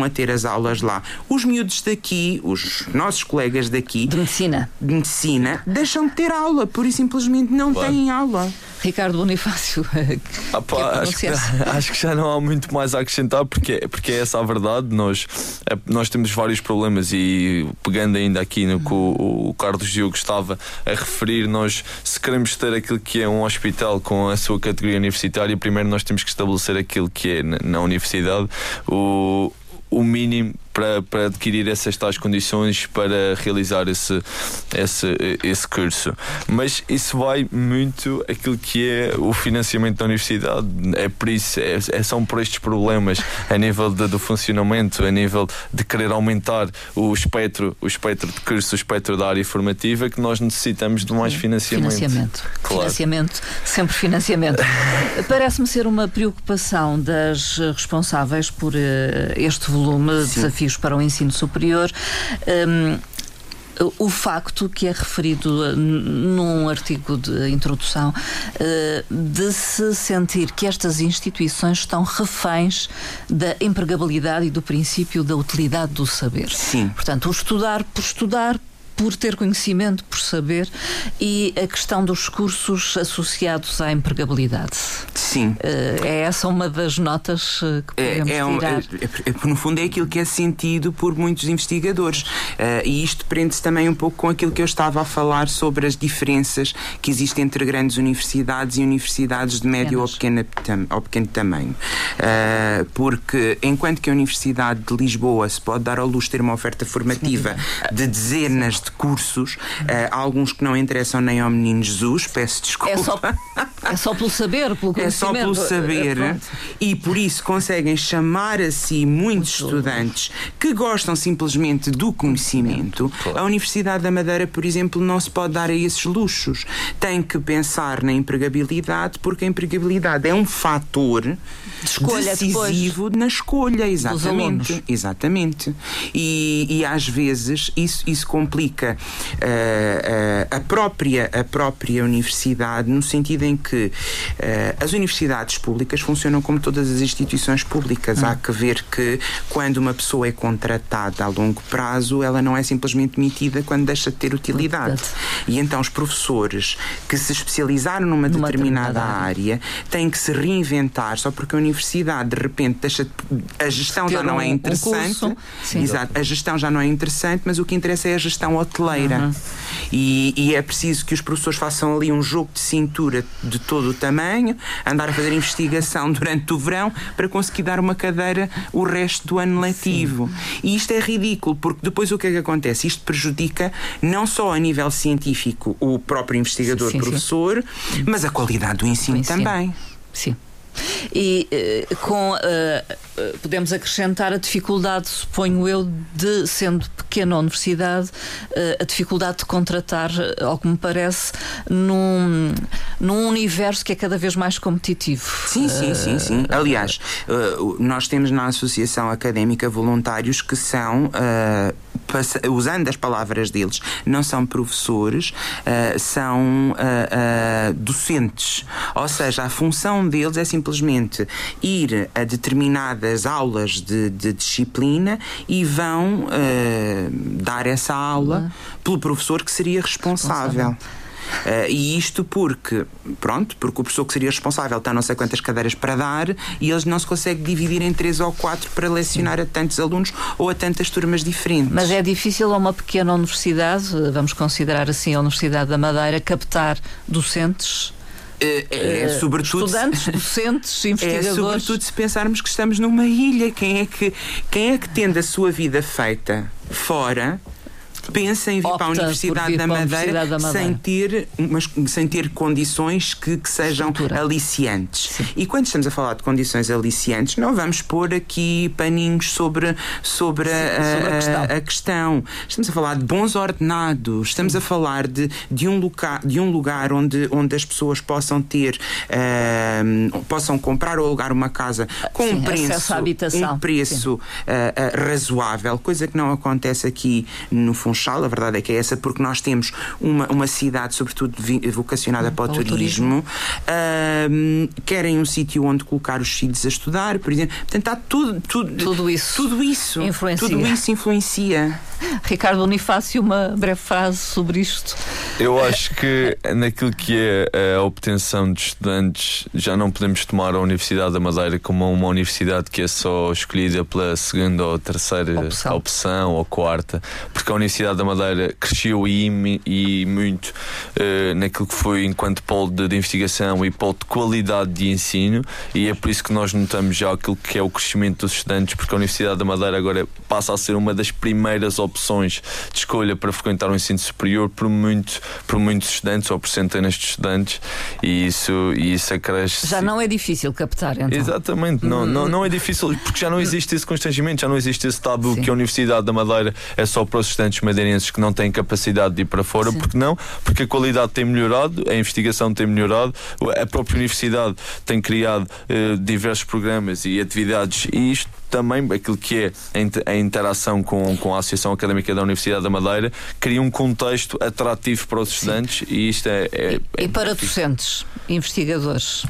continuam a ter as aulas lá, os miúdos daqui, os nossos colegas daqui. De medicina. De medicina, deixam de ter aula, pura e simplesmente não claro. têm aula. Ricardo Bonifácio. Ah, pá, acho, que, acho, que, já não há muito mais a acrescentar, porque, porque é essa a verdade. Nós, é, nós temos vários problemas e pegando ainda aqui no que o, o Carlos Diogo estava a referir, nós se queremos ter aquilo que é um hospital com a sua categoria universitária, primeiro nós temos que estabelecer aquilo que é na, na universidade o, o mínimo para, para adquirir essas tais condições para realizar esse, esse, esse curso. Mas isso vai muito aquilo que é o financiamento da universidade. É por isso, é, é são por estes problemas a nível de, do funcionamento, a nível de querer aumentar o espectro, o espectro de curso, o espectro da área formativa, que nós necessitamos de mais financiamento. Financiamento. Claro. Financiamento, sempre financiamento. Parece-me ser uma preocupação das responsáveis por uh, este volume de desafios para o ensino superior. Um, o facto que é referido uh, num artigo de introdução uh, de se sentir que estas instituições estão reféns da empregabilidade e do princípio da utilidade do saber. Sim. Portanto, o estudar por estudar, por ter conhecimento, por saber, e a questão dos cursos associados à empregabilidade. Sim. Eh, é essa uma das notas eh, que é, podemos é, é tirar? É, é, no fundo, é aquilo que é sentido por muitos investigadores. Uh, e isto prende-se também um pouco com aquilo que eu estava a falar sobre as diferenças que existem entre grandes universidades e universidades de médio ou pequeno, ou pequeno tamanho. Uh, porque, enquanto que a Universidade de Lisboa se pode dar ao luxo de ter uma oferta formativa de dezenas de cursos, uh, alguns que não interessam nem ao menino Jesus, peço desculpa. É só, é só pelo saber, pelo conhecimento. É só pelo saber é, e por isso conseguem chamar a si muitos estudantes que gostam simplesmente do conhecimento. A Universidade da Madeira, por exemplo, não se pode dar a esses luxos. Tem que pensar na empregabilidade, porque a empregabilidade é um fator de escolha decisivo depois. na escolha, exatamente. Exatamente. E, e às vezes isso, isso complica uh, uh, a, própria, a própria universidade, no sentido em que uh, as universidades públicas funcionam como todas as instituições públicas. Hum. Há que ver que quando uma pessoa é contratada a longo prazo, ela não é simplesmente demitida quando deixa de ter utilidade. E então os professores que se especializaram numa, numa determinada, determinada área têm que se reinventar só porque a universidade de repente deixa de, a gestão já não um, é interessante. Um Exato, a gestão já não é interessante, mas o que interessa é a gestão hoteleira. Uhum. E, e é preciso que os professores façam ali um jogo de cintura de todo o tamanho, andar a fazer investigação durante o verão para conseguir dar uma cadeira o resto do ano letivo. Sim. E isto é ridículo, porque depois o que é que acontece? Isto prejudica não só a nível científico o próprio investigador, sim, sim, professor, mas a qualidade do ensino, ensino. também. Sim. E uh, com uh, podemos acrescentar a dificuldade, suponho eu, de sendo pequena universidade, a dificuldade de contratar, ao que me parece, num, num universo que é cada vez mais competitivo. Sim, sim, sim, sim. Aliás, nós temos na Associação Académica voluntários que são usando as palavras deles, não são professores, uh, são uh, uh, docentes. Ou seja, a função deles é simplesmente ir a determinadas aulas de, de disciplina e vão dar essa aula pelo professor que seria responsável. responsável. Uh, e isto porque, pronto, porque o professor que seria responsável está não sei quantas cadeiras para dar e eles não se conseguem dividir em três ou quatro para lecionar Sim. a tantos alunos ou a tantas turmas diferentes. Mas é difícil a uma pequena universidade, vamos considerar assim a Universidade da Madeira, captar docentes é, é, uh, sobretudo estudantes, docentes, investigadores. É sobretudo se pensarmos que estamos numa ilha. Quem é que quem é que tendo a sua vida feita fora pensa em vir para a Universidade da Madeira, da Madeira, sem ter, mas, sem ter condições que, que sejam Estrutura. aliciantes. Sim. E quando estamos a falar de condições aliciantes, não vamos pôr aqui paninhos sobre, sobre, Sim, a, sobre a, questão. a, questão. Estamos a falar de bons ordenados, estamos Sim. a falar de, de, um lugar, de um lugar onde, onde as pessoas possam ter, uh, possam comprar ou alugar uma casa com um preço, um preço uh, uh, razoável, coisa que não acontece aqui no Funchal. A verdade é que é essa, porque nós temos uma, uma cidade, sobretudo vocacionada hum, para o turismo, turismo. querem um sítio onde colocar os filhos a estudar, por exemplo. Portanto, está tudo, tudo, tudo isso. Tudo isso influencia. Tudo isso influencia. Ricardo Bonifácio, uma breve frase sobre isto. Eu acho que naquilo que é a obtenção de estudantes, já não podemos tomar a Universidade da Madeira como uma universidade que é só escolhida pela segunda ou terceira opção, opção ou quarta, porque a Universidade da Madeira cresceu e, e muito uh, naquilo que foi enquanto polo de, de, investigação e polo de qualidade de ensino, e é por isso que nós notamos já aquilo que é o crescimento dos estudantes, porque a Universidade da Madeira agora passa a ser uma das primeiras opções de escolha para frequentar o ensino superior por, muito, por muitos estudantes ou por centenas de estudantes, e isso, e isso acresce. Já não é difícil captar, então. Exatamente, não, não, não é difícil, porque já não existe esse constrangimento, já não existe esse tabu Sim. que a Universidade da Madeira é só para os estudantes madeirenses que não têm capacidade de ir para fora, Sim. porque não? Porque a qualidade tem melhorado, a investigação tem melhorado, a própria Universidade tem criado uh, diversos programas e atividades, e isto também aquilo que é a interação com, com a Associação Académica da Universidade da Madeira cria um contexto atrativo para os estudantes Sim. e isto é. é, e, é e para docentes, investigadores?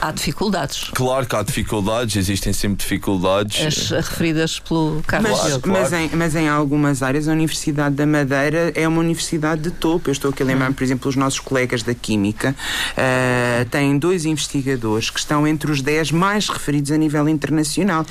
Há dificuldades. Claro que há dificuldades, existem sempre dificuldades. As referidas pelo Carlos mas, claro, claro. mas, em, mas em algumas áreas a Universidade da Madeira é uma universidade de topo. Eu estou aqui a lembrar, por exemplo, os nossos colegas da Química uh, têm dois investigadores que estão entre os 10 mais referidos a nível internacional.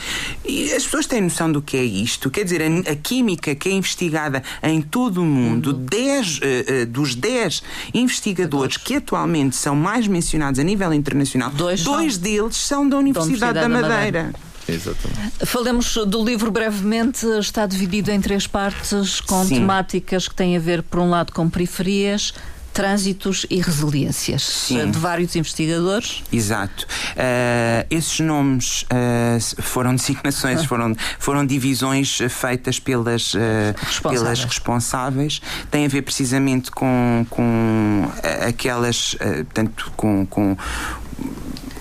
E as pessoas têm noção do que é isto. Quer dizer, a, a Química que é investigada em todo o mundo, 10 uh, uh, dos 10 investigadores que atualmente são mais mencionados a nível internacional, dois, dois deles são da Universidade, da, Universidade da Madeira. Madeira. Exatamente. Falemos do livro brevemente. Está dividido em três partes, com Sim. temáticas que têm a ver, por um lado, com periferias, trânsitos e resiliências Sim. de vários investigadores. Exato. Uh, esses nomes uh, foram designações, foram, foram divisões feitas pelas, uh, responsáveis. pelas responsáveis. Tem a ver precisamente com, com aquelas, tanto com, com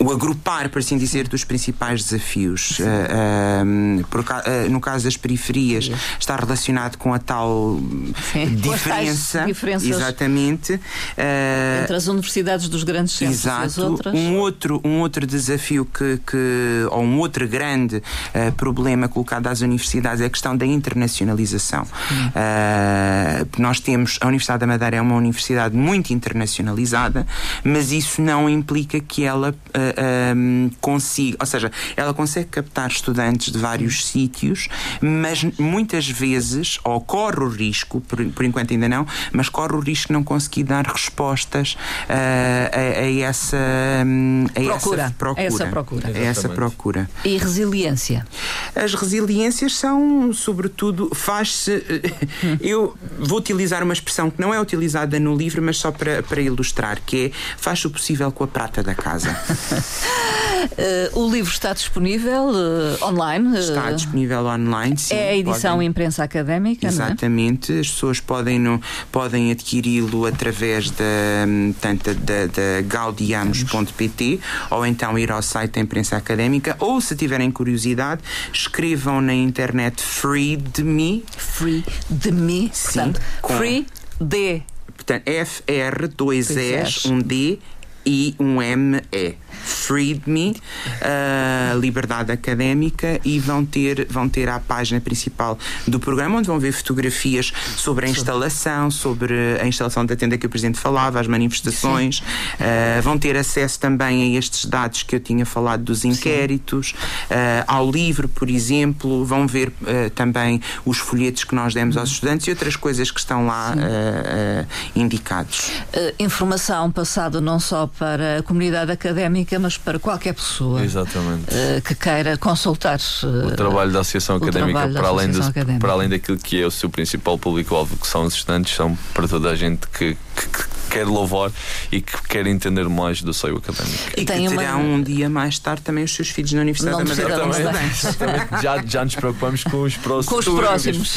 o agrupar, por assim dizer, dos principais desafios. Uh, uh, por, uh, no caso das periferias, Sim. está relacionado com a tal Sim. diferença. Exatamente. Entre as universidades dos grandes centros exato. e as outras. Um outro, um outro desafio que, que ou um outro grande problema colocado às universidades é a questão da internacionalização. nós temos, a Universidade da Madeira é uma universidade muito internacionalizada, mas isso não implica que ela um, consiga, ou seja, ela consegue captar estudantes de vários sítios, mas muitas vezes, ou corre o risco, por, por enquanto ainda não, mas corre o risco de não conseguir dar respostas uh, a, a, essa, a procura. essa procura. Essa procura. A essa procura. E resiliência? As resiliências são, sobretudo, faz-se. eu vou utilizar uma expressão que não é utilizada no livro, mas só para, para ilustrar, que é faz o possível com a prata da casa. Uh, o livro está disponível uh, online? Está uh, disponível online, sim. É a edição podem... imprensa académica, Exatamente. É? As pessoas podem, no, podem adquiri-lo através da, tanto da, da gaudiamos.pt ou então ir ao site da imprensa académica ou, se tiverem curiosidade, escrevam na internet Free de Me. Free de Me. Sim, Portanto, com... Free D. Portanto, F-R, dois S, um D e um M-E. Freed Me, uh, Liberdade Académica, e vão ter, vão ter a página principal do programa, onde vão ver fotografias sobre a instalação, sobre a instalação da tenda que o Presidente falava, as manifestações, uh, vão ter acesso também a estes dados que eu tinha falado dos inquéritos, uh, ao livro, por exemplo, vão ver também os folhetos que nós demos aos uhum. estudantes e outras coisas que estão lá indicados. informação passada não só para a comunidade académica, académica, mas para qualquer pessoa Exatamente. uh, que queira consultar uh, o trabalho da Associação Académica, para, além Académica. para além daquilo que é o seu principal público-alvo, que são os estudantes, são para toda a gente que, que, que quer louvar e que quer entender mais do seio académico. E que terá uma... um dia mais tarde também os seus filhos na Universidade Não da Madeira. Exatamente. já, já nos preocupamos com os próximos. Com os próximos.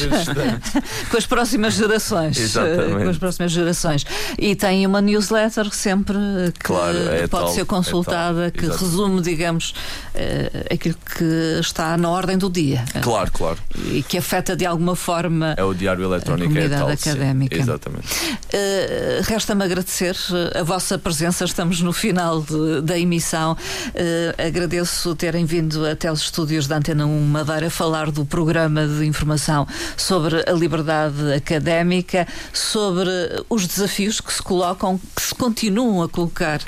com as próximas gerações. Exatamente. Com as próximas gerações. E tem uma newsletter sempre que claro, é pode tal, ser consultada, é que resume, digamos, uh, aquilo que está na ordem do dia. Claro, claro. E que afeta de alguma forma é o diário eletrónico a comunidade é tal, académica. Sim, exatamente. Uh, Resta-me agradecer a vossa presença. Estamos no final de, da emissão. Uh, agradeço terem vindo até os estúdios da Antena 1 Madeira falar do programa de informação sobre a liberdade académica, sobre os desafios que se colocam, que se continuam a colocar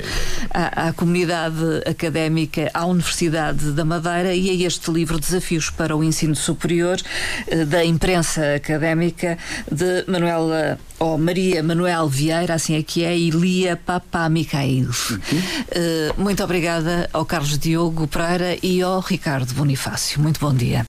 à, à comunidade académica, à Universidade da Madeira e a este livro Desafios para o Ensino Superior uh, da imprensa académica de Manuela ou Maria Manuel Vieira, assim é que é, e Lia Papa Micael. Uhum. Uh, muito obrigada ao Carlos Diogo Pereira e ao Ricardo Bonifácio. Muito bom dia.